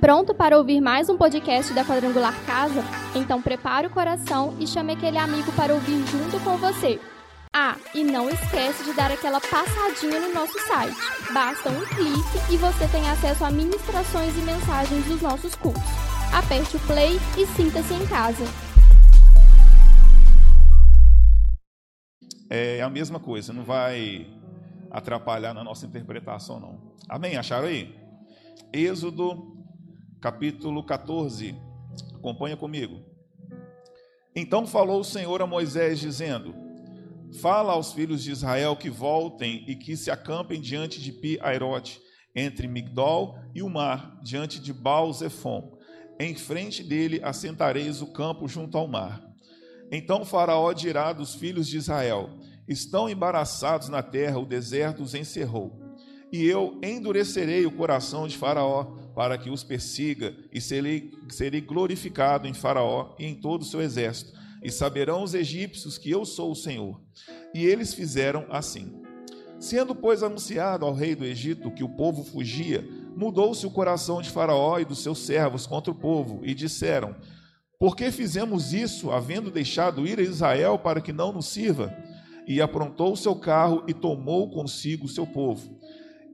Pronto para ouvir mais um podcast da Quadrangular Casa? Então prepare o coração e chame aquele amigo para ouvir junto com você. Ah, e não esquece de dar aquela passadinha no nosso site. Basta um clique e você tem acesso a ministrações e mensagens dos nossos cultos. Aperte o play e sinta-se em casa. É a mesma coisa, não vai atrapalhar na nossa interpretação, não. Amém? Acharam aí? Êxodo, capítulo 14. Acompanha comigo. Então falou o Senhor a Moisés, dizendo: Fala aos filhos de Israel que voltem e que se acampem diante de Pi-Airote, entre Migdol e o mar, diante de Baal-Zephon. Em frente dele assentareis o campo junto ao mar. Então Faraó dirá dos filhos de Israel: Estão embaraçados na terra, o deserto os encerrou. E eu endurecerei o coração de Faraó, para que os persiga, e serei, serei glorificado em Faraó e em todo o seu exército. E saberão os egípcios que eu sou o Senhor. E eles fizeram assim. Sendo, pois, anunciado ao rei do Egito que o povo fugia, mudou-se o coração de Faraó e dos seus servos contra o povo, e disseram: Por que fizemos isso, havendo deixado ir a Israel para que não nos sirva? E aprontou o seu carro e tomou consigo o seu povo.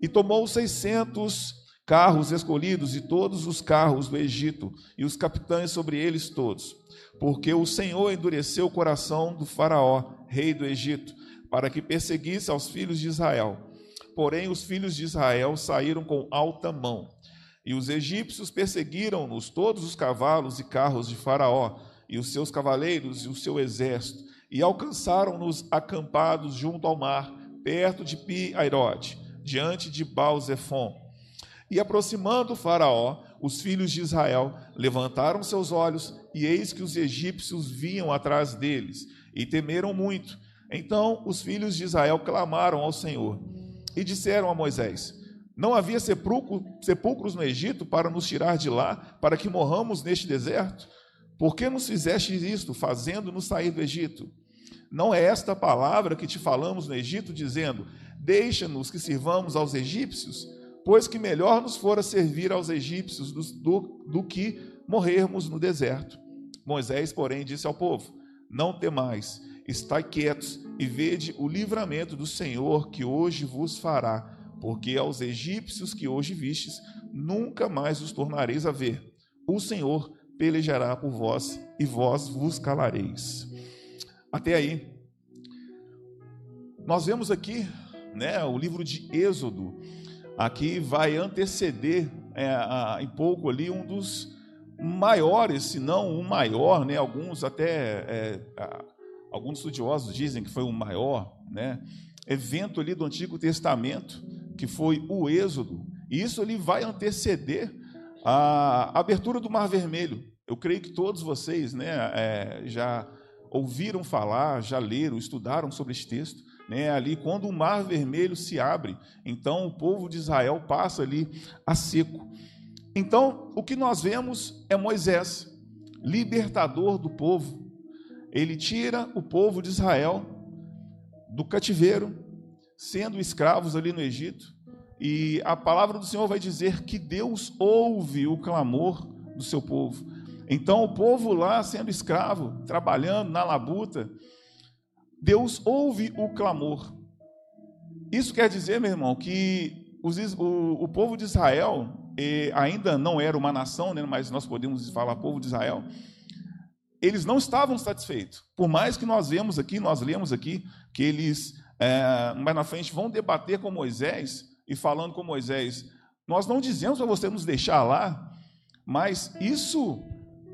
E tomou seiscentos carros escolhidos e todos os carros do Egito, e os capitães sobre eles todos. Porque o Senhor endureceu o coração do Faraó, rei do Egito, para que perseguisse aos filhos de Israel. Porém, os filhos de Israel saíram com alta mão. E os egípcios perseguiram-nos todos os cavalos e carros de Faraó, e os seus cavaleiros e o seu exército, e alcançaram-nos acampados junto ao mar, perto de Pi-Airote, diante de Baal-Zephon. E aproximando o Faraó, os filhos de Israel levantaram seus olhos, e eis que os egípcios vinham atrás deles, e temeram muito. Então os filhos de Israel clamaram ao Senhor e disseram a Moisés: Não havia sepulcros no Egito para nos tirar de lá, para que morramos neste deserto? Por que nos fizeste isto, fazendo-nos sair do Egito? Não é esta palavra que te falamos no Egito, dizendo: Deixa-nos que sirvamos aos egípcios? Pois que melhor nos fora servir aos egípcios do, do, do que morrermos no deserto. Moisés, porém, disse ao povo: Não temais, estai quietos e vede o livramento do Senhor que hoje vos fará, porque aos egípcios que hoje vistes, nunca mais os tornareis a ver. O Senhor pelejará por vós e vós vos calareis. Até aí. Nós vemos aqui, né, o livro de Êxodo, aqui vai anteceder é, a, em pouco ali um dos maiores, se não o maior, né, alguns até é, a, alguns estudiosos dizem que foi o maior, né, evento ali do Antigo Testamento, que foi o Êxodo. E isso ali vai anteceder a abertura do Mar Vermelho. Eu creio que todos vocês, né, é, já ouviram falar, já leram, estudaram sobre esse texto. Né, ali, quando o Mar Vermelho se abre, então o povo de Israel passa ali a seco. Então, o que nós vemos é Moisés, libertador do povo, ele tira o povo de Israel do cativeiro, sendo escravos ali no Egito, e a palavra do Senhor vai dizer que Deus ouve o clamor do seu povo. Então, o povo lá sendo escravo, trabalhando na labuta, Deus ouve o clamor. Isso quer dizer, meu irmão, que os, o, o, povo de Israel ainda não era uma nação, né, mas nós podemos falar povo de Israel eles não estavam satisfeitos. Por mais que nós vemos aqui, nós lemos aqui, que eles, é, mais na frente, vão debater com Moisés e falando com Moisés, nós não dizemos para você nos deixar lá, mas isso,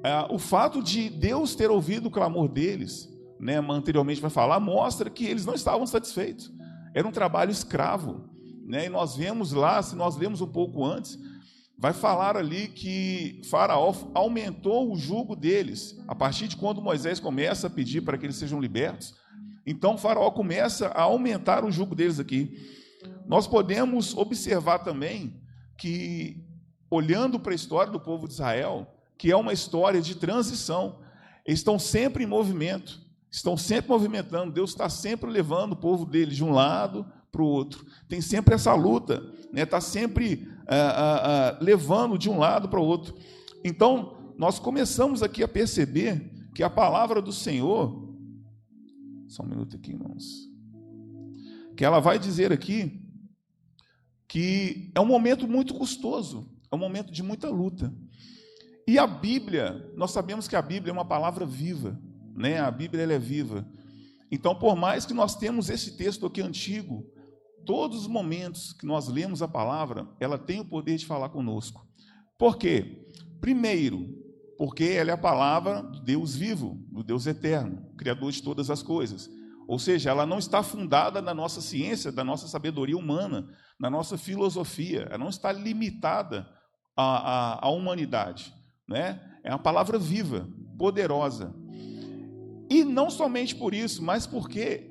é, o fato de Deus ter ouvido o clamor deles, né, anteriormente vai falar, mostra que eles não estavam satisfeitos. Era um trabalho escravo. Né, e nós vemos lá, se nós lemos um pouco antes, vai falar ali que Faraó aumentou o jugo deles, a partir de quando Moisés começa a pedir para que eles sejam libertos. Então, Faraó começa a aumentar o jugo deles aqui. Nós podemos observar também que, olhando para a história do povo de Israel, que é uma história de transição, eles estão sempre em movimento, estão sempre movimentando, Deus está sempre levando o povo dele de um lado para o outro. Tem sempre essa luta, está né? Tá sempre ah, ah, ah, levando de um lado para o outro. Então, nós começamos aqui a perceber que a palavra do Senhor, só um minuto aqui, irmãos, que ela vai dizer aqui que é um momento muito custoso, é um momento de muita luta. E a Bíblia, nós sabemos que a Bíblia é uma palavra viva, né? A Bíblia ela é viva. Então, por mais que nós temos esse texto aqui antigo, todos os momentos que nós lemos a palavra, ela tem o poder de falar conosco. Por quê? Primeiro, porque ela é a palavra do Deus vivo, do Deus eterno, criador de todas as coisas. Ou seja, ela não está fundada na nossa ciência, da nossa sabedoria humana, na nossa filosofia, ela não está limitada à, à, à humanidade. Né? É uma palavra viva, poderosa. E não somente por isso, mas porque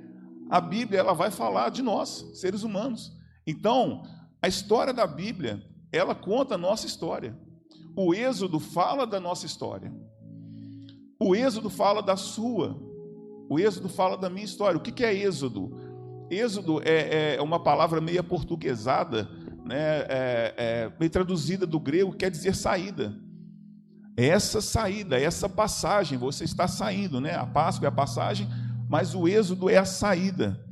a Bíblia ela vai falar de nós, seres humanos. Então, a história da Bíblia, ela conta a nossa história. O Êxodo fala da nossa história. O Êxodo fala da sua. O Êxodo fala da minha história. O que é Êxodo? Êxodo é, é uma palavra meio portuguesada, né? é, é, meio traduzida do grego, quer dizer saída essa saída, essa passagem, você está saindo, né? A Páscoa é a passagem, mas o êxodo é a saída.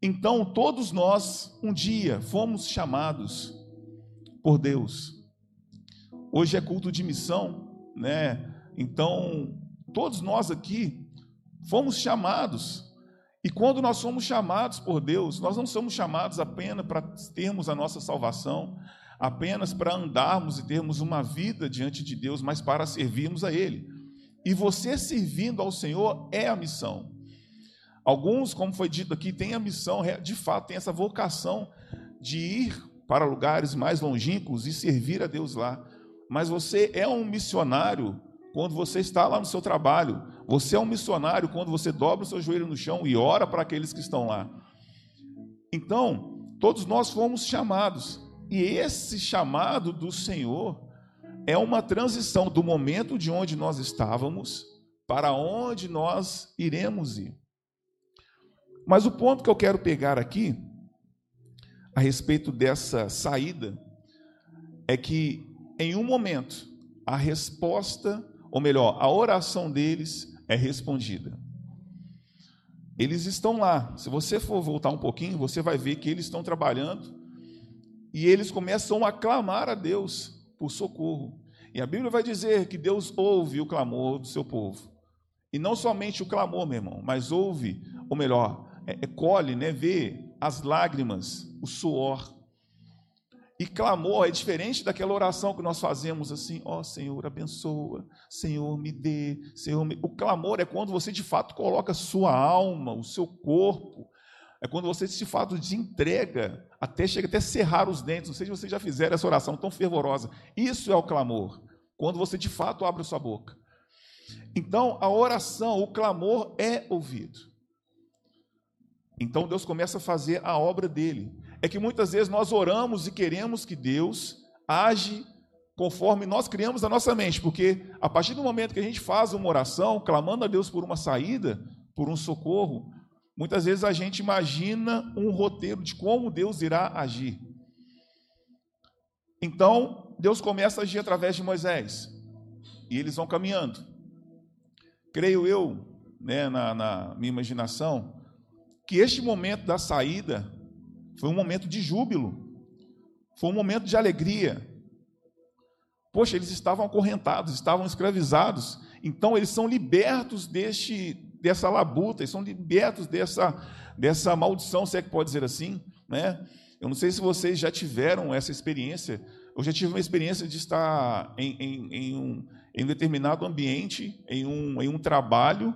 Então, todos nós, um dia, fomos chamados por Deus. Hoje é culto de missão, né? Então, todos nós aqui fomos chamados. E quando nós somos chamados por Deus, nós não somos chamados apenas para termos a nossa salvação, apenas para andarmos e termos uma vida diante de Deus, mas para servirmos a Ele. E você servindo ao Senhor é a missão. Alguns, como foi dito aqui, têm a missão, de fato, têm essa vocação de ir para lugares mais longínquos e servir a Deus lá. Mas você é um missionário quando você está lá no seu trabalho. Você é um missionário quando você dobra o seu joelho no chão e ora para aqueles que estão lá. Então, todos nós fomos chamados e esse chamado do Senhor é uma transição do momento de onde nós estávamos para onde nós iremos ir. Mas o ponto que eu quero pegar aqui, a respeito dessa saída, é que em um momento a resposta, ou melhor, a oração deles é respondida. Eles estão lá. Se você for voltar um pouquinho, você vai ver que eles estão trabalhando e eles começam a clamar a Deus por socorro. E a Bíblia vai dizer que Deus ouve o clamor do seu povo. E não somente o clamor, meu irmão, mas ouve, ou melhor, é, é, colhe, né, vê as lágrimas, o suor. E clamor é diferente daquela oração que nós fazemos assim, ó oh, Senhor, abençoa, Senhor, me dê, Senhor, me... o clamor é quando você de fato coloca sua alma, o seu corpo, é quando você de fato desentrega, até chega até cerrar os dentes. Não sei se vocês já fizeram essa oração tão fervorosa. Isso é o clamor. Quando você de fato abre a sua boca. Então, a oração, o clamor é ouvido. Então Deus começa a fazer a obra dele. É que muitas vezes nós oramos e queremos que Deus age conforme nós criamos a nossa mente, porque a partir do momento que a gente faz uma oração, clamando a Deus por uma saída, por um socorro, Muitas vezes a gente imagina um roteiro de como Deus irá agir. Então, Deus começa a agir através de Moisés. E eles vão caminhando. Creio eu, né, na, na minha imaginação, que este momento da saída foi um momento de júbilo, foi um momento de alegria. Poxa, eles estavam acorrentados, estavam escravizados, então eles são libertos deste, dessa labuta, eles são libertos dessa, dessa maldição, se é que pode dizer assim. Né? Eu não sei se vocês já tiveram essa experiência. Eu já tive uma experiência de estar em, em, em, um, em um determinado ambiente, em um, em um trabalho,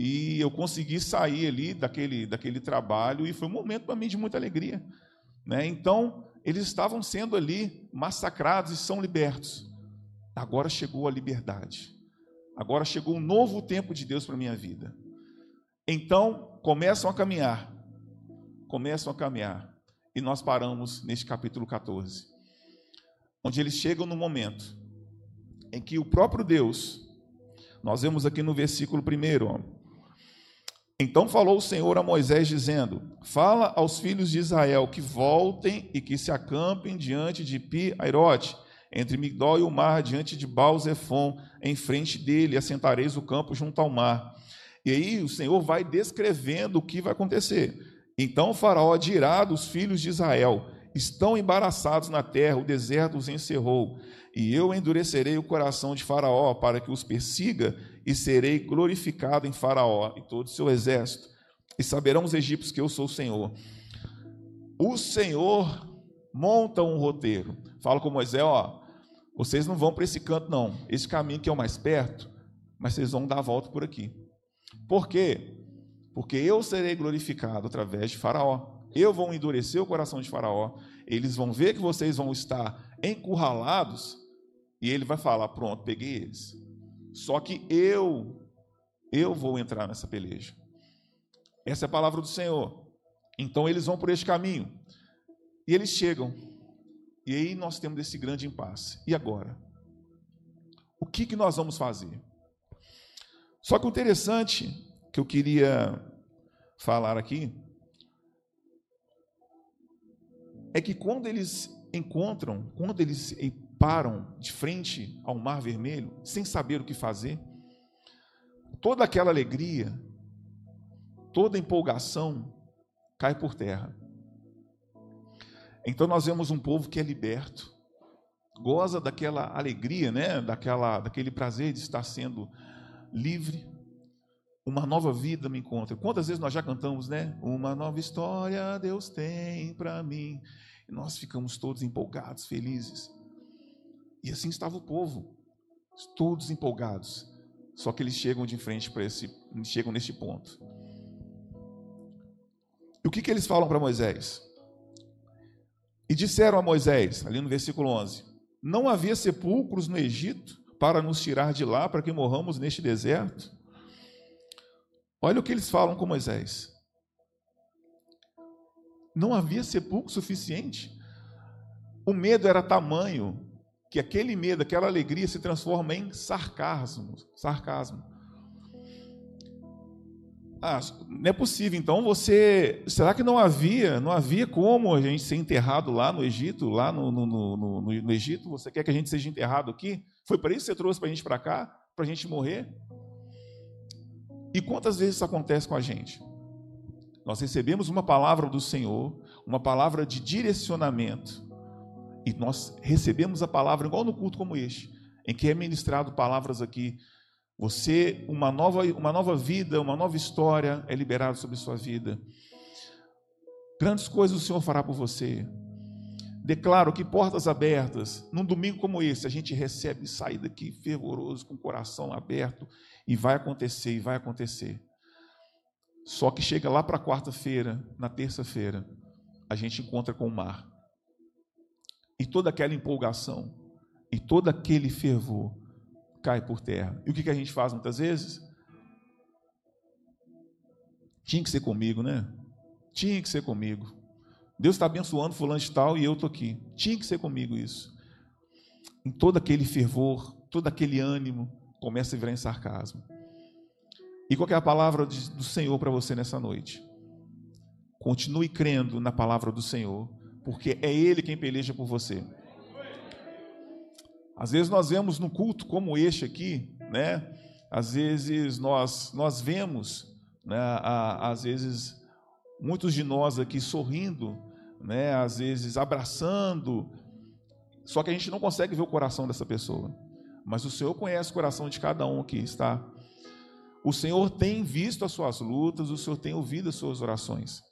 e eu consegui sair ali daquele, daquele trabalho, e foi um momento para mim de muita alegria. Né? Então, eles estavam sendo ali massacrados e são libertos. Agora chegou a liberdade. Agora chegou um novo tempo de Deus para a minha vida. Então, começam a caminhar. Começam a caminhar. E nós paramos neste capítulo 14. Onde eles chegam no momento em que o próprio Deus, nós vemos aqui no versículo 1, Então falou o Senhor a Moisés, dizendo: Fala aos filhos de Israel que voltem e que se acampem diante de Pi-Airote, entre Migdol e o mar, diante de Baal-Zephon, em frente dele, assentareis o campo junto ao mar. E aí o Senhor vai descrevendo o que vai acontecer. Então o faraó dirá dos filhos de Israel: Estão embaraçados na terra, o deserto os encerrou. E eu endurecerei o coração de Faraó para que os persiga e serei glorificado em Faraó e todo o seu exército, e saberão os egípcios que eu sou o Senhor. O Senhor monta um roteiro. Fala com Moisés, ó, vocês não vão para esse canto não. Esse caminho que é o mais perto, mas vocês vão dar a volta por aqui. Por quê? Porque eu serei glorificado através de Faraó. Eu vou endurecer o coração de Faraó. Eles vão ver que vocês vão estar encurralados e ele vai falar: "Pronto, peguei eles". Só que eu, eu vou entrar nessa peleja. Essa é a palavra do Senhor. Então eles vão por este caminho. E eles chegam. E aí nós temos esse grande impasse. E agora? O que, que nós vamos fazer? Só que o interessante que eu queria falar aqui é que quando eles encontram, quando eles param de frente ao Mar Vermelho, sem saber o que fazer. Toda aquela alegria, toda empolgação cai por terra. Então nós vemos um povo que é liberto, goza daquela alegria, né? daquela, daquele prazer de estar sendo livre. Uma nova vida me encontra. Quantas vezes nós já cantamos, né? Uma nova história Deus tem para mim. E nós ficamos todos empolgados, felizes. E assim estava o povo, todos empolgados. Só que eles chegam de frente para esse, chegam neste ponto. E o que, que eles falam para Moisés? E disseram a Moisés, ali no versículo 11: Não havia sepulcros no Egito para nos tirar de lá, para que morramos neste deserto? Olha o que eles falam com Moisés. Não havia sepulcro suficiente. O medo era tamanho que aquele medo, aquela alegria se transforma em sarcasmo, sarcasmo. Ah, não é possível. Então você, será que não havia, não havia como a gente ser enterrado lá no Egito, lá no, no, no, no Egito? Você quer que a gente seja enterrado aqui? Foi para isso que você trouxe para a gente para cá, para a gente morrer? E quantas vezes isso acontece com a gente? Nós recebemos uma palavra do Senhor, uma palavra de direcionamento, e nós recebemos a palavra igual no culto como este, em que é ministrado palavras aqui. Você, uma nova, uma nova vida, uma nova história é liberada sobre sua vida. Grandes coisas o Senhor fará por você. Declaro que portas abertas, num domingo como esse, a gente recebe e sai daqui fervoroso, com o coração aberto, e vai acontecer, e vai acontecer. Só que chega lá para quarta-feira, na terça-feira, a gente encontra com o mar e toda aquela empolgação e todo aquele fervor cai por terra. E o que, a gente faz muitas vezes? Tinha que ser comigo, né? Tinha que ser comigo. Deus está abençoando fulano de tal e eu estou aqui. Tinha que ser comigo isso. Em todo aquele fervor, todo aquele ânimo, começa a virar em sarcasmo. E qual é a palavra do Senhor para você nessa noite? Continue crendo na palavra do Senhor porque é Ele quem peleja por você. Às vezes nós vemos no culto como este aqui, né? Às vezes nós nós vemos, né? Às vezes muitos de nós aqui sorrindo, né? Às vezes abraçando, só que a gente não consegue ver o coração dessa pessoa. Mas o Senhor conhece o coração de cada um aqui, está? O Senhor tem visto as suas lutas, o Senhor tem ouvido as suas orações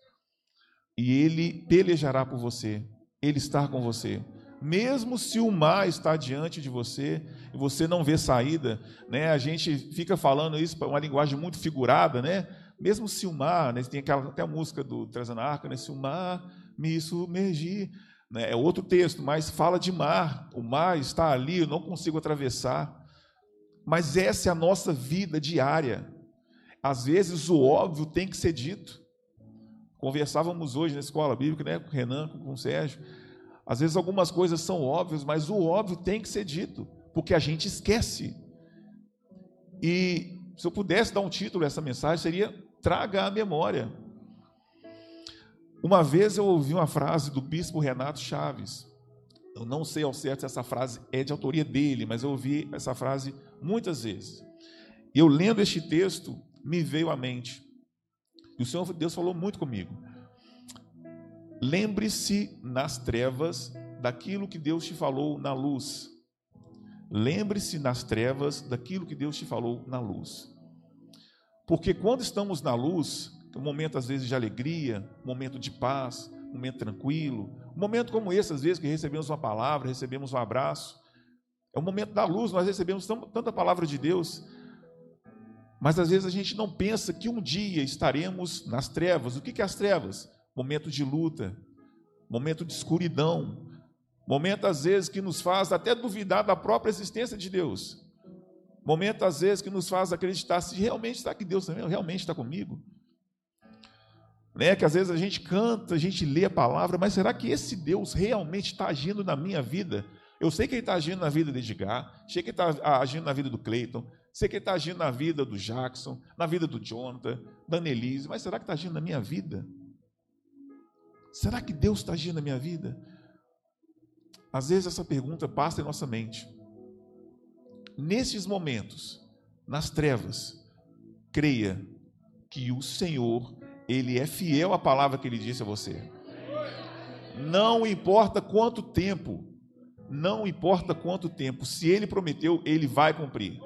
e ele pelejará por você, ele está com você. Mesmo se o mar está diante de você e você não vê saída, né? A gente fica falando isso para uma linguagem muito figurada, né? Mesmo se o mar, né? tem aquela até a música do Trazendo Arca, né? Se o mar me submergir, né? É outro texto, mas fala de mar. O mar está ali, eu não consigo atravessar. Mas essa é a nossa vida diária. Às vezes o óbvio tem que ser dito. Conversávamos hoje na escola bíblica, né, com o Renan, com o Sérgio. Às vezes algumas coisas são óbvias, mas o óbvio tem que ser dito, porque a gente esquece. E se eu pudesse dar um título a essa mensagem, seria traga à memória. Uma vez eu ouvi uma frase do bispo Renato Chaves. Eu não sei ao certo se essa frase é de autoria dele, mas eu ouvi essa frase muitas vezes. E eu lendo este texto, me veio à mente. E o Senhor Deus falou muito comigo. Lembre-se nas trevas daquilo que Deus te falou na luz. Lembre-se nas trevas daquilo que Deus te falou na luz. Porque quando estamos na luz, um momento às vezes de alegria, um momento de paz, um momento tranquilo, um momento como esse, às vezes que recebemos uma palavra, recebemos um abraço, é o momento da luz, nós recebemos tanta palavra de Deus, mas às vezes a gente não pensa que um dia estaremos nas trevas. O que é as trevas? Momento de luta, momento de escuridão, momento às vezes que nos faz até duvidar da própria existência de Deus, momento às vezes que nos faz acreditar se realmente está que Deus também realmente está comigo. Né? Que às vezes a gente canta, a gente lê a palavra, mas será que esse Deus realmente está agindo na minha vida? Eu sei que ele está agindo na vida de Edgar, sei que ele está agindo na vida do Cleiton, sei que ele está agindo na vida do Jackson, na vida do Jonathan, da Annelise, mas será que está agindo na minha vida? Será que Deus está agindo na minha vida? Às vezes essa pergunta passa em nossa mente. Nesses momentos, nas trevas, creia que o Senhor, Ele é fiel à palavra que Ele disse a você. Não importa quanto tempo, não importa quanto tempo, se Ele prometeu, Ele vai cumprir.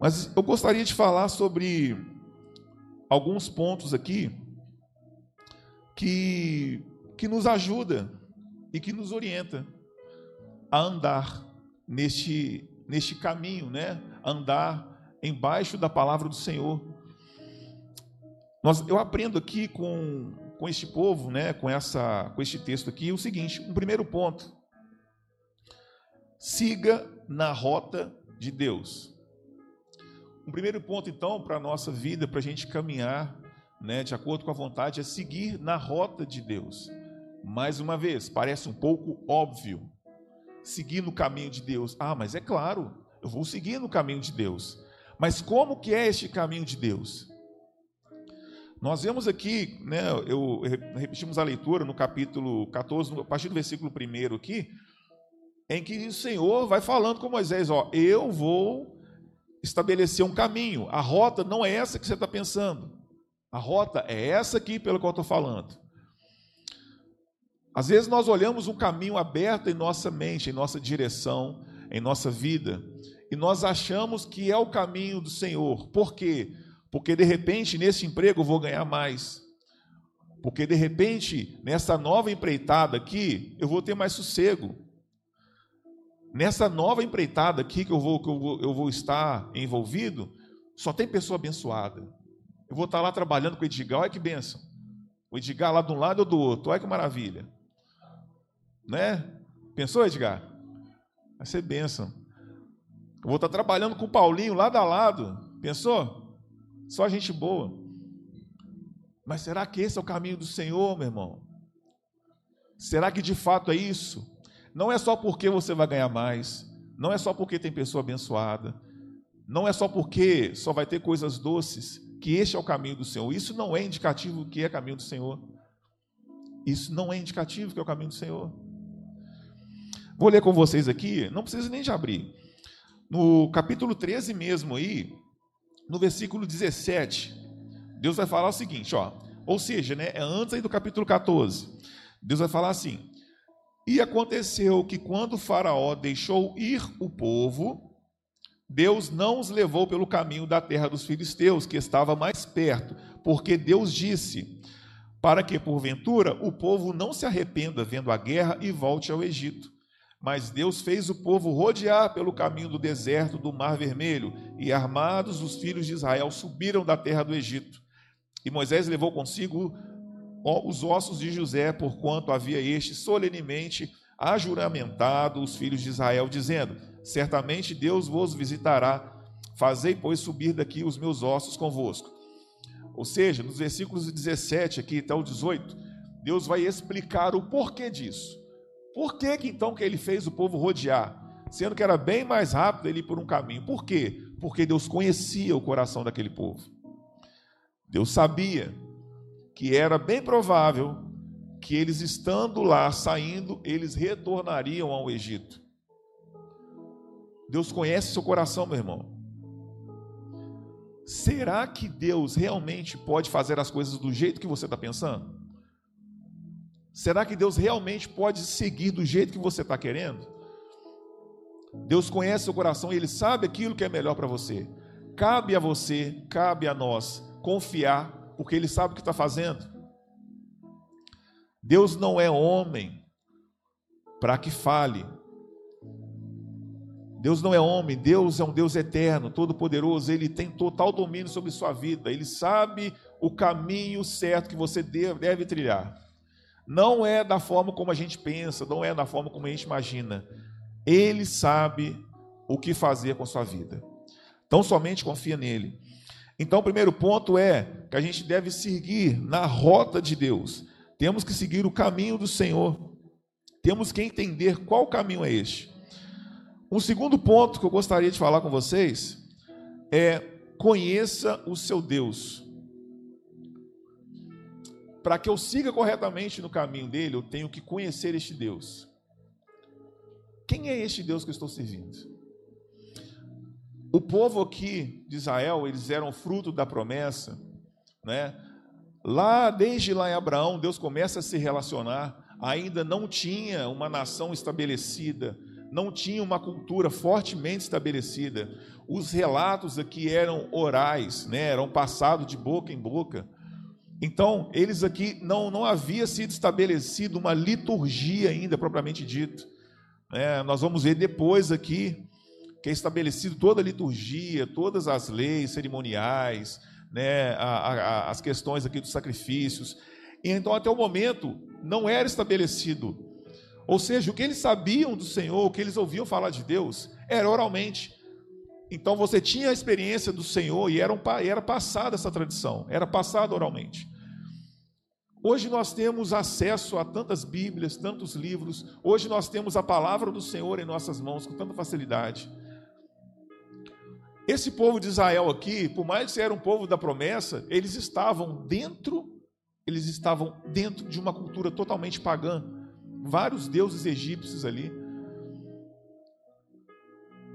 Mas eu gostaria de falar sobre alguns pontos aqui que, que nos ajuda e que nos orienta a andar neste, neste caminho, né? Andar embaixo da palavra do Senhor. Nós, eu aprendo aqui com, com este povo, né? Com essa, com este texto aqui, o seguinte: um primeiro ponto. Siga na rota de Deus. Um primeiro ponto, então, para a nossa vida, para a gente caminhar né, de acordo com a vontade, é seguir na rota de Deus. Mais uma vez, parece um pouco óbvio. Seguir no caminho de Deus. Ah, mas é claro, eu vou seguir no caminho de Deus. Mas como que é este caminho de Deus? Nós vemos aqui, né, eu repetimos a leitura no capítulo 14, a partir do versículo 1 aqui, em que o Senhor vai falando com Moisés, ó, eu vou estabelecer um caminho. A rota não é essa que você está pensando. A rota é essa aqui pelo qual eu estou falando. Às vezes nós olhamos um caminho aberto em nossa mente, em nossa direção, em nossa vida, e nós achamos que é o caminho do Senhor. Por quê? Porque de repente nesse emprego eu vou ganhar mais. Porque de repente nessa nova empreitada aqui eu vou ter mais sossego. Nessa nova empreitada aqui que eu vou, que eu vou, eu vou estar envolvido, só tem pessoa abençoada. Eu vou estar lá trabalhando com o Edgar, olha que bênção. O Edgar lá de um lado ou do outro, olha que maravilha. Né? Pensou, Edgar? Vai ser bênção. Eu vou estar trabalhando com o Paulinho lado a lado. Pensou? Só gente boa. Mas será que esse é o caminho do Senhor, meu irmão? Será que de fato é isso? Não é só porque você vai ganhar mais, não é só porque tem pessoa abençoada, não é só porque só vai ter coisas doces que este é o caminho do Senhor. Isso não é indicativo que é caminho do Senhor. Isso não é indicativo que é o caminho do Senhor. Vou ler com vocês aqui, não precisa nem de abrir. No capítulo 13 mesmo aí, no versículo 17, Deus vai falar o seguinte, ó, ou seja, né, é antes aí do capítulo 14. Deus vai falar assim: e aconteceu que quando Faraó deixou ir o povo, Deus não os levou pelo caminho da terra dos filisteus, que estava mais perto, porque Deus disse: para que porventura o povo não se arrependa vendo a guerra e volte ao Egito. Mas Deus fez o povo rodear pelo caminho do deserto do Mar Vermelho, e armados os filhos de Israel subiram da terra do Egito. E Moisés levou consigo os ossos de José, porquanto havia este solenemente ajuramentado os filhos de Israel, dizendo: Certamente Deus vos visitará, fazei, pois, subir daqui os meus ossos convosco. Ou seja, nos versículos 17 aqui até o 18, Deus vai explicar o porquê disso. Por que, que então que ele fez o povo rodear? Sendo que era bem mais rápido ele ir por um caminho. Por quê? Porque Deus conhecia o coração daquele povo. Deus sabia que era bem provável que eles estando lá, saindo, eles retornariam ao Egito. Deus conhece seu coração, meu irmão. Será que Deus realmente pode fazer as coisas do jeito que você está pensando? Será que Deus realmente pode seguir do jeito que você está querendo? Deus conhece seu coração e Ele sabe aquilo que é melhor para você. Cabe a você, cabe a nós confiar, porque Ele sabe o que está fazendo. Deus não é homem para que fale. Deus não é homem, Deus é um Deus eterno, todo-poderoso, Ele tem total domínio sobre sua vida, Ele sabe o caminho certo que você deve, trilhar. Não é da forma como a gente pensa, não é da forma como a gente imagina. Ele sabe o que fazer com a sua vida. Então somente confia nele. Então o primeiro ponto é que a gente deve seguir na rota de Deus. Temos que seguir o caminho do Senhor. Temos que entender qual caminho é este. Um segundo ponto que eu gostaria de falar com vocês é conheça o seu Deus. Para que eu siga corretamente no caminho dele, eu tenho que conhecer este Deus. Quem é este Deus que eu estou servindo? O povo aqui de Israel, eles eram fruto da promessa, né? Lá, desde lá em Abraão, Deus começa a se relacionar, ainda não tinha uma nação estabelecida, não tinha uma cultura fortemente estabelecida. Os relatos aqui eram orais, né? eram passados de boca em boca. Então, eles aqui não, não havia sido estabelecido uma liturgia ainda propriamente dito. É, nós vamos ver depois aqui que é estabelecido toda a liturgia, todas as leis cerimoniais, né, a, a, as questões aqui dos sacrifícios. E então, até o momento, não era estabelecido ou seja, o que eles sabiam do Senhor, o que eles ouviam falar de Deus, era oralmente. Então você tinha a experiência do Senhor e era, um, era passada essa tradição, era passada oralmente. Hoje nós temos acesso a tantas Bíblias, tantos livros, hoje nós temos a palavra do Senhor em nossas mãos com tanta facilidade. Esse povo de Israel aqui, por mais que era um povo da promessa, eles estavam dentro, eles estavam dentro de uma cultura totalmente pagã vários deuses egípcios ali.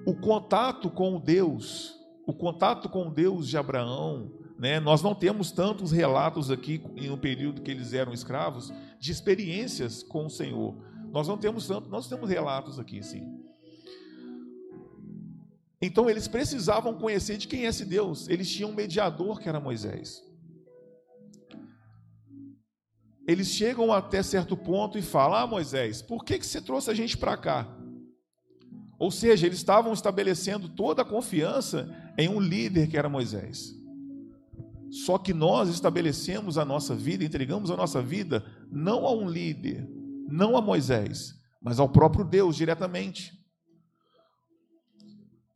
O contato com o Deus, o contato com o Deus de Abraão, né? Nós não temos tantos relatos aqui em um período que eles eram escravos de experiências com o Senhor. Nós não temos tanto, nós temos relatos aqui, sim. Então eles precisavam conhecer de quem é esse Deus. Eles tinham um mediador que era Moisés eles chegam até certo ponto e falam: Ah, Moisés, por que, que você trouxe a gente para cá? Ou seja, eles estavam estabelecendo toda a confiança em um líder que era Moisés. Só que nós estabelecemos a nossa vida, entregamos a nossa vida não a um líder, não a Moisés, mas ao próprio Deus diretamente.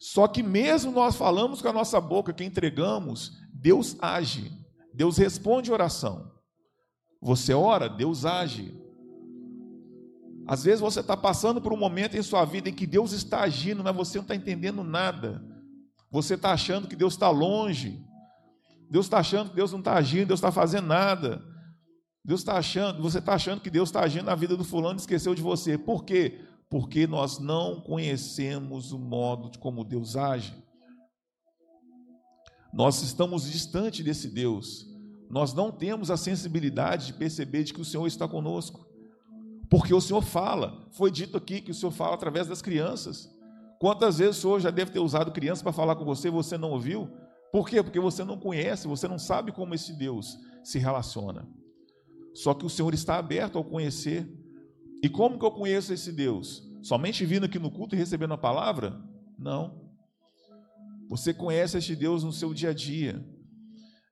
Só que mesmo nós falamos com a nossa boca que entregamos, Deus age, Deus responde oração. Você ora, Deus age. Às vezes você está passando por um momento em sua vida em que Deus está agindo, mas você não está entendendo nada. Você está achando que Deus está longe. Deus está achando que Deus não está agindo, Deus está fazendo nada. Deus está achando, você está achando que Deus está agindo na vida do fulano e esqueceu de você. Por quê? Porque nós não conhecemos o modo de como Deus age. Nós estamos distante desse Deus nós não temos a sensibilidade de perceber de que o Senhor está conosco. Porque o Senhor fala, foi dito aqui que o Senhor fala através das crianças. Quantas vezes o Senhor já deve ter usado criança para falar com você e você não ouviu? Por quê? Porque você não conhece, você não sabe como esse Deus se relaciona. Só que o Senhor está aberto ao conhecer. E como que eu conheço esse Deus? Somente vindo aqui no culto e recebendo a palavra? Não. Você conhece este Deus no seu dia a dia.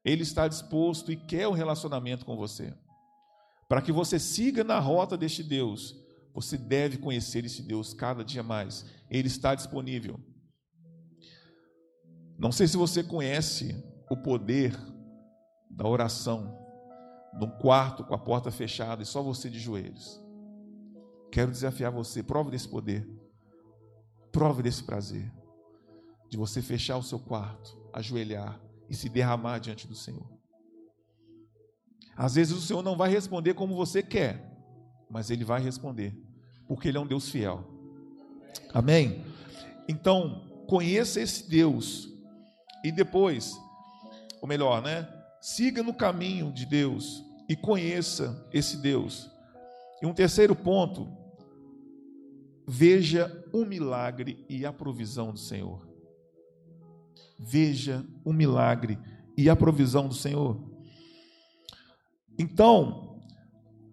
Ele está disposto e quer um relacionamento com você. Para que você siga na rota deste Deus, você deve conhecer esse Deus cada dia mais. Ele está disponível. Não sei se você conhece o poder da oração num quarto com a porta fechada e só você de joelhos. Quero desafiar você, prove desse poder. Prove desse prazer. de você fechar o seu quarto, ajoelhar e se derramar diante do Senhor. Às vezes o Senhor não vai responder como você quer, mas Ele vai responder, porque Ele é um Deus fiel. Amém? Então, conheça esse Deus e depois, ou melhor, né? Siga no caminho de Deus e conheça esse Deus. E um terceiro ponto, veja o milagre e a provisão do Senhor. Veja o milagre e a provisão do Senhor. Então,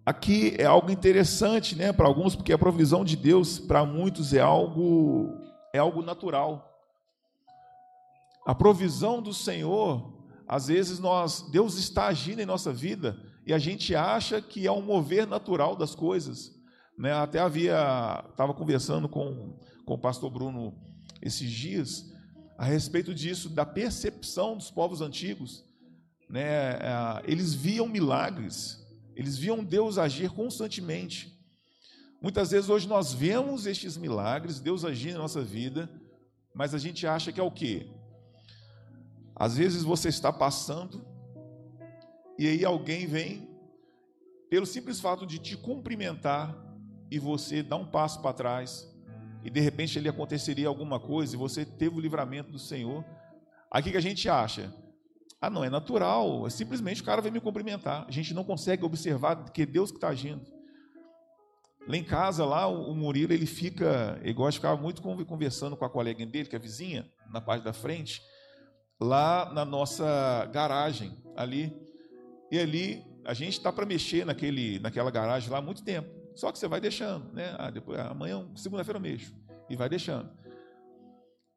aqui é algo interessante, né, para alguns, porque a provisão de Deus para muitos é algo é algo natural. A provisão do Senhor, às vezes nós Deus está agindo em nossa vida e a gente acha que é um mover natural das coisas, né? Até havia estava conversando com com o pastor Bruno esses dias a respeito disso da percepção dos povos antigos, né? É, eles viam milagres, eles viam Deus agir constantemente. Muitas vezes hoje nós vemos estes milagres, Deus agindo na nossa vida, mas a gente acha que é o quê? Às vezes você está passando e aí alguém vem pelo simples fato de te cumprimentar e você dá um passo para trás e de repente ele aconteceria alguma coisa e você teve o livramento do Senhor. Aqui que a gente acha? Ah, não, é natural, é simplesmente o cara vem me cumprimentar. A gente não consegue observar que é Deus que está agindo. Lá em casa, lá, o Murilo, ele fica, ele gosta de ficar muito conversando com a colega dele, que é vizinha, na parte da frente, lá na nossa garagem, ali. E ali, a gente está para mexer naquele, naquela garagem lá há muito tempo. Só que você vai deixando, né? Ah, depois, amanhã, segunda-feira eu mexo. E vai deixando.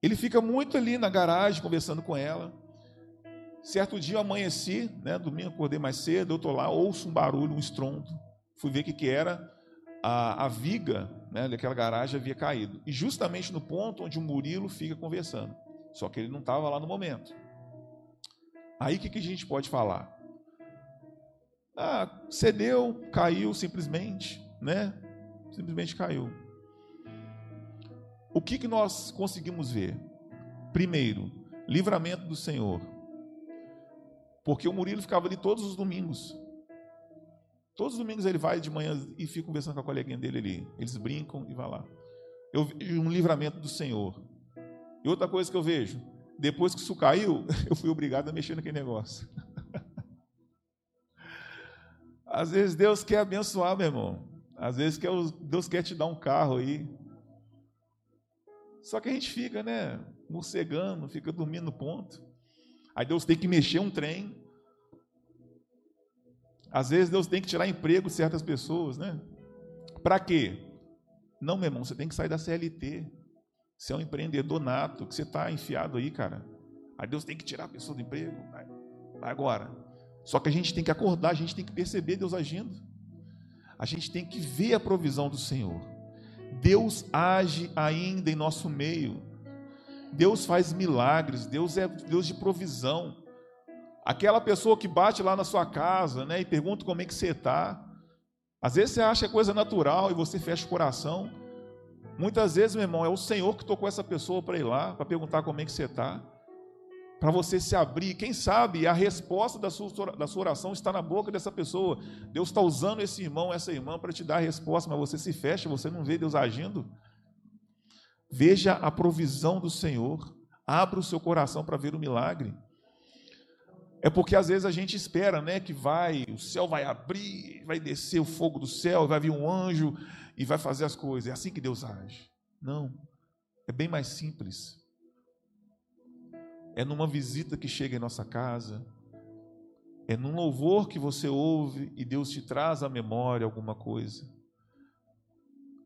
Ele fica muito ali na garagem, conversando com ela. Certo dia eu amanheci, né? Domingo acordei mais cedo, eu estou lá, ouço um barulho, um estrondo. Fui ver o que, que era a, a viga né, daquela garagem havia caído. E justamente no ponto onde o Murilo fica conversando. Só que ele não estava lá no momento. Aí o que, que a gente pode falar? Ah, cedeu, caiu simplesmente, né? Simplesmente caiu. O que, que nós conseguimos ver? Primeiro, livramento do Senhor. Porque o Murilo ficava ali todos os domingos. Todos os domingos ele vai de manhã e fica conversando com a coleguinha dele ali. Eles brincam e vai lá. Eu vejo um livramento do Senhor. E outra coisa que eu vejo, depois que isso caiu, eu fui obrigado a mexer naquele negócio. Às vezes Deus quer abençoar, meu irmão. Às vezes Deus quer te dar um carro aí. Só que a gente fica, né, morcegando, fica dormindo no ponto. Aí Deus tem que mexer um trem. Às vezes Deus tem que tirar emprego de certas pessoas, né? Para quê? Não, meu irmão, você tem que sair da CLT. Você é um empreendedor nato, que você está enfiado aí, cara. Aí Deus tem que tirar a pessoa do emprego. Agora. Só que a gente tem que acordar, a gente tem que perceber Deus agindo. A gente tem que ver a provisão do Senhor. Deus age ainda em nosso meio. Deus faz milagres, Deus é Deus de provisão. Aquela pessoa que bate lá na sua casa, né, e pergunta como é que você está. Às vezes você acha coisa natural e você fecha o coração. Muitas vezes, meu irmão, é o Senhor que tocou essa pessoa para ir lá, para perguntar como é que você está. Para você se abrir. Quem sabe a resposta da sua, oração está na boca dessa pessoa. Deus está usando esse irmão, essa irmã, para te dar a resposta, mas você se fecha, você não vê Deus agindo. Veja a provisão do Senhor. Abra o seu coração para ver o milagre. É porque às vezes a gente espera, né, que vai, o céu vai abrir, vai descer o fogo do céu, vai vir um anjo e vai fazer as coisas. É assim que Deus age. Não. É bem mais simples. É numa visita que chega em nossa casa, é num louvor que você ouve e Deus te traz à memória alguma coisa.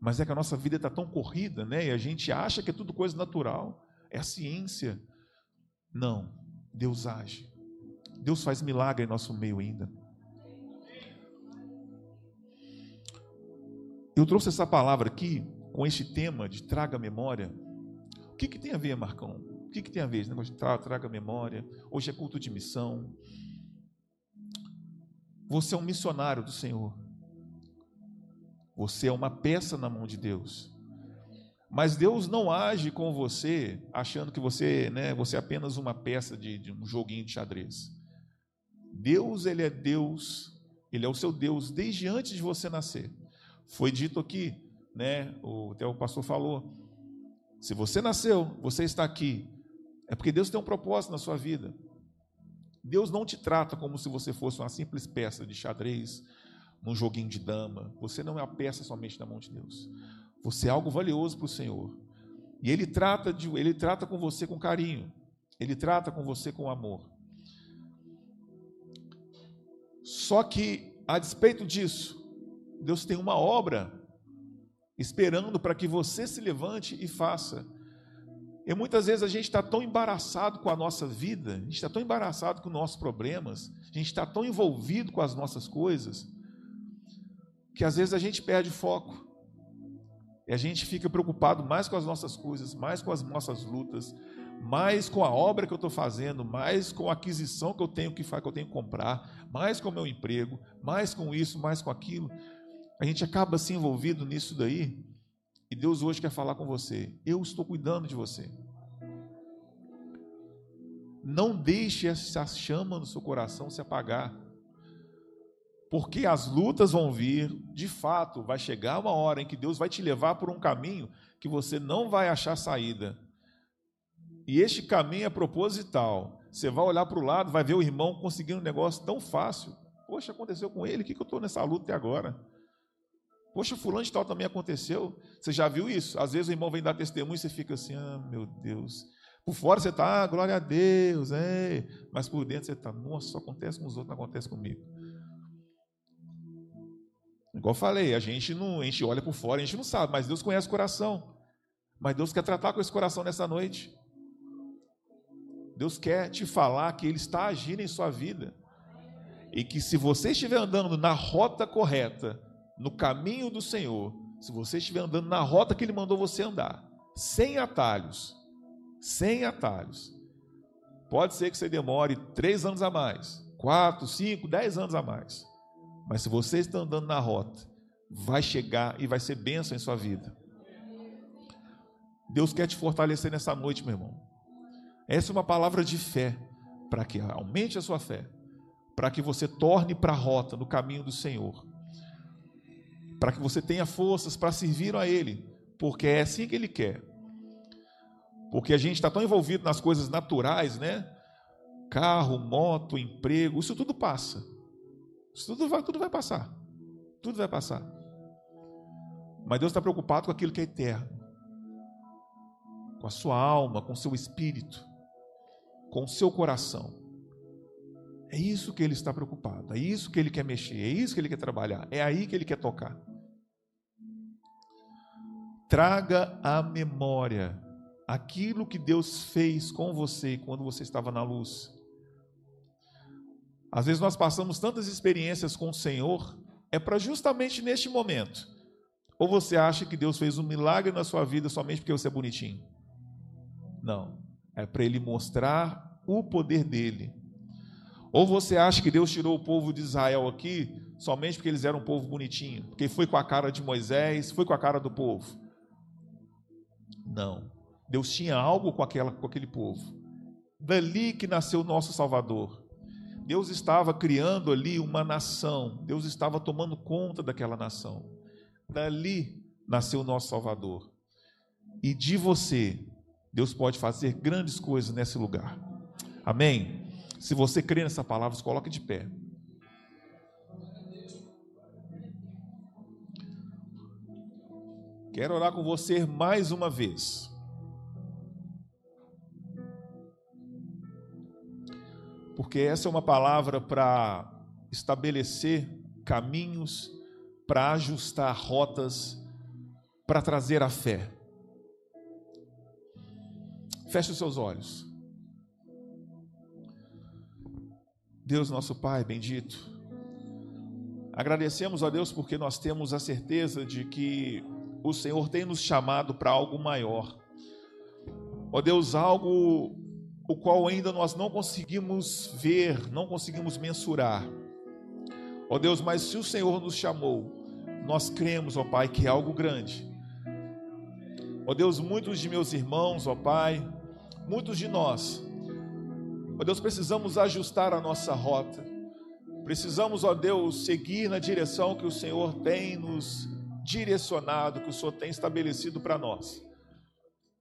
Mas é que a nossa vida está tão corrida, né? E a gente acha que é tudo coisa natural. É a ciência. Não. Deus age. Deus faz milagre em nosso meio ainda. Eu trouxe essa palavra aqui com este tema de traga memória. O que, que tem a ver, Marcão? Que, que tem a ver esse negócio traga memória? Hoje é culto de missão. Você é um missionário do Senhor. Você é uma peça na mão de Deus. Mas Deus não age com você achando que você, né, você é apenas uma peça de, de um joguinho de xadrez. Deus, ele é Deus, ele é o seu Deus desde antes de você nascer. Foi dito aqui, né, o, até o pastor falou, se você nasceu, você está aqui, é porque Deus tem um propósito na sua vida. Deus não te trata como se você fosse uma simples peça de xadrez, num joguinho de dama. Você não é a peça somente na mão de Deus. Você é algo valioso para o Senhor. E Ele trata, de, ele trata com você com carinho. Ele trata com você com amor. Só que, a despeito disso, Deus tem uma obra esperando para que você se levante e faça. E muitas vezes a gente está tão embaraçado com a nossa vida, a gente está tão embaraçado com nossos problemas, a gente está tão envolvido com as nossas coisas, que às vezes a gente perde foco. E a gente fica preocupado mais com as nossas coisas, mais com as nossas lutas, mais com a obra que eu estou fazendo, mais com a aquisição que eu tenho que que eu tenho que comprar, mais com o meu emprego, mais com isso, mais com aquilo. A gente acaba se envolvido nisso daí. E Deus hoje quer falar com você. Eu estou cuidando de você. Não deixe essa chama no seu coração se apagar. Porque as lutas vão vir, de fato, vai chegar uma hora em que Deus vai te levar por um caminho que você não vai achar saída. E este caminho é proposital. Você vai olhar para o lado, vai ver o irmão conseguindo um negócio tão fácil. Poxa, aconteceu com ele, o que, eu estou nessa luta até agora? Poxa, fulano de tal também aconteceu. Você já viu isso? Às vezes o irmão vem dar testemunho e você fica assim, ah, meu Deus. Por fora você está, ah, glória a Deus, é. mas por dentro você está, nossa, só acontece com os outros, não acontece comigo. Igual eu falei, a gente não, a gente olha por fora, a gente não sabe, mas Deus conhece o coração. Mas Deus quer tratar com esse coração nessa noite. Deus quer te falar que Ele está agindo em sua vida. E que se você estiver andando na rota correta, no caminho do Senhor, se você estiver andando na rota que Ele mandou você andar, sem atalhos, sem atalhos, pode ser que você demore três anos a mais, quatro, cinco, dez anos a mais. Mas se você está andando na rota, vai chegar e vai ser bênção em sua vida. Deus quer te fortalecer nessa noite, meu irmão. Essa é uma palavra de fé, para que aumente a sua fé, para que você torne para a rota, no caminho do Senhor, para que você tenha forças para servir a Ele, porque é assim que Ele quer. Porque a gente está tão envolvido nas coisas naturais, né? Carro, moto, emprego, isso tudo passa. Isso tudo vai, tudo vai passar. Tudo vai passar. Mas Deus está preocupado com aquilo que é eterno. Com a sua alma, com o seu espírito, com o seu coração. É isso que ele está preocupado, é isso que ele quer mexer, é isso que ele quer trabalhar, é aí que ele quer tocar. Traga à memória aquilo que Deus fez com você quando você estava na luz. Às vezes nós passamos tantas experiências com o Senhor, é para justamente neste momento. Ou você acha que Deus fez um milagre na sua vida somente porque você é bonitinho? Não. É para Ele mostrar o poder dele. Ou você acha que Deus tirou o povo de Israel aqui somente porque eles eram um povo bonitinho? Porque foi com a cara de Moisés, foi com a cara do povo? Não. Deus tinha algo com, aquela, com aquele povo. Dali que nasceu o nosso Salvador. Deus estava criando ali uma nação, Deus estava tomando conta daquela nação. Dali nasceu o nosso Salvador. E de você, Deus pode fazer grandes coisas nesse lugar. Amém? Se você crê nessa palavra, se coloque de pé. Quero orar com você mais uma vez. porque essa é uma palavra para estabelecer caminhos, para ajustar rotas, para trazer a fé. Feche os seus olhos. Deus, nosso Pai bendito, agradecemos a Deus porque nós temos a certeza de que o Senhor tem nos chamado para algo maior. Ó Deus, algo o qual ainda nós não conseguimos ver, não conseguimos mensurar. Ó Deus, mas se o Senhor nos chamou, nós cremos, ó Pai, que é algo grande. Ó Deus, muitos de meus irmãos, ó Pai, muitos de nós, ó Deus, precisamos ajustar a nossa rota. Precisamos, ó Deus, seguir na direção que o Senhor tem nos direcionado, que o Senhor tem estabelecido para nós.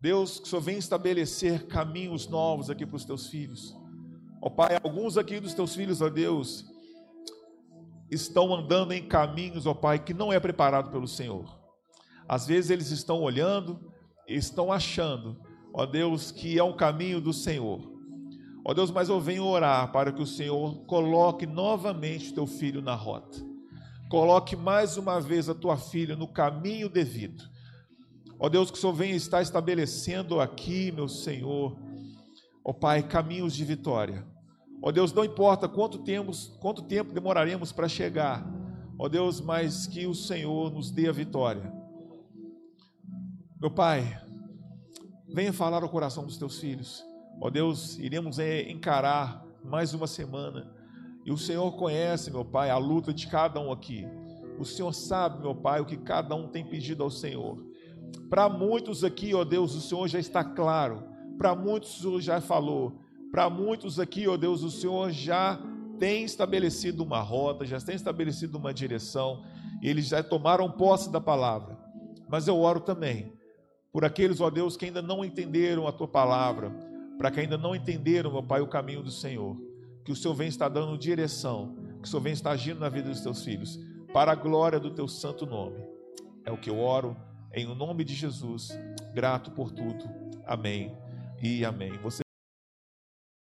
Deus, que o Senhor vem estabelecer caminhos novos aqui para os teus filhos. Ó Pai, alguns aqui dos teus filhos, ó Deus, estão andando em caminhos, ó Pai, que não é preparado pelo Senhor. Às vezes eles estão olhando, estão achando, ó Deus, que é um caminho do Senhor. Ó Deus, mas eu venho orar para que o Senhor coloque novamente teu filho na rota. Coloque mais uma vez a tua filha no caminho devido. Ó Deus, que o Senhor venha estar estabelecendo aqui, meu Senhor, ó Pai, caminhos de vitória. Ó Deus, não importa quanto, temos, quanto tempo demoraremos para chegar, ó Deus, mas que o Senhor nos dê a vitória. Meu Pai, venha falar ao coração dos teus filhos. Ó Deus, iremos é, encarar mais uma semana. E o Senhor conhece, meu Pai, a luta de cada um aqui. O Senhor sabe, meu Pai, o que cada um tem pedido ao Senhor. Para muitos aqui, ó Deus, o Senhor já está claro. Para muitos o Senhor já falou. Para muitos aqui, ó Deus, o Senhor já tem estabelecido uma rota, já tem estabelecido uma direção. Eles já tomaram posse da palavra. Mas eu oro também por aqueles, ó Deus, que ainda não entenderam a tua palavra para que ainda não entenderam, meu Pai, o caminho do Senhor. Que o Senhor vem estar dando direção, que o Senhor vem estar agindo na vida dos teus filhos, para a glória do teu santo nome. É o que eu oro, em nome de Jesus, grato por tudo. Amém e amém. Você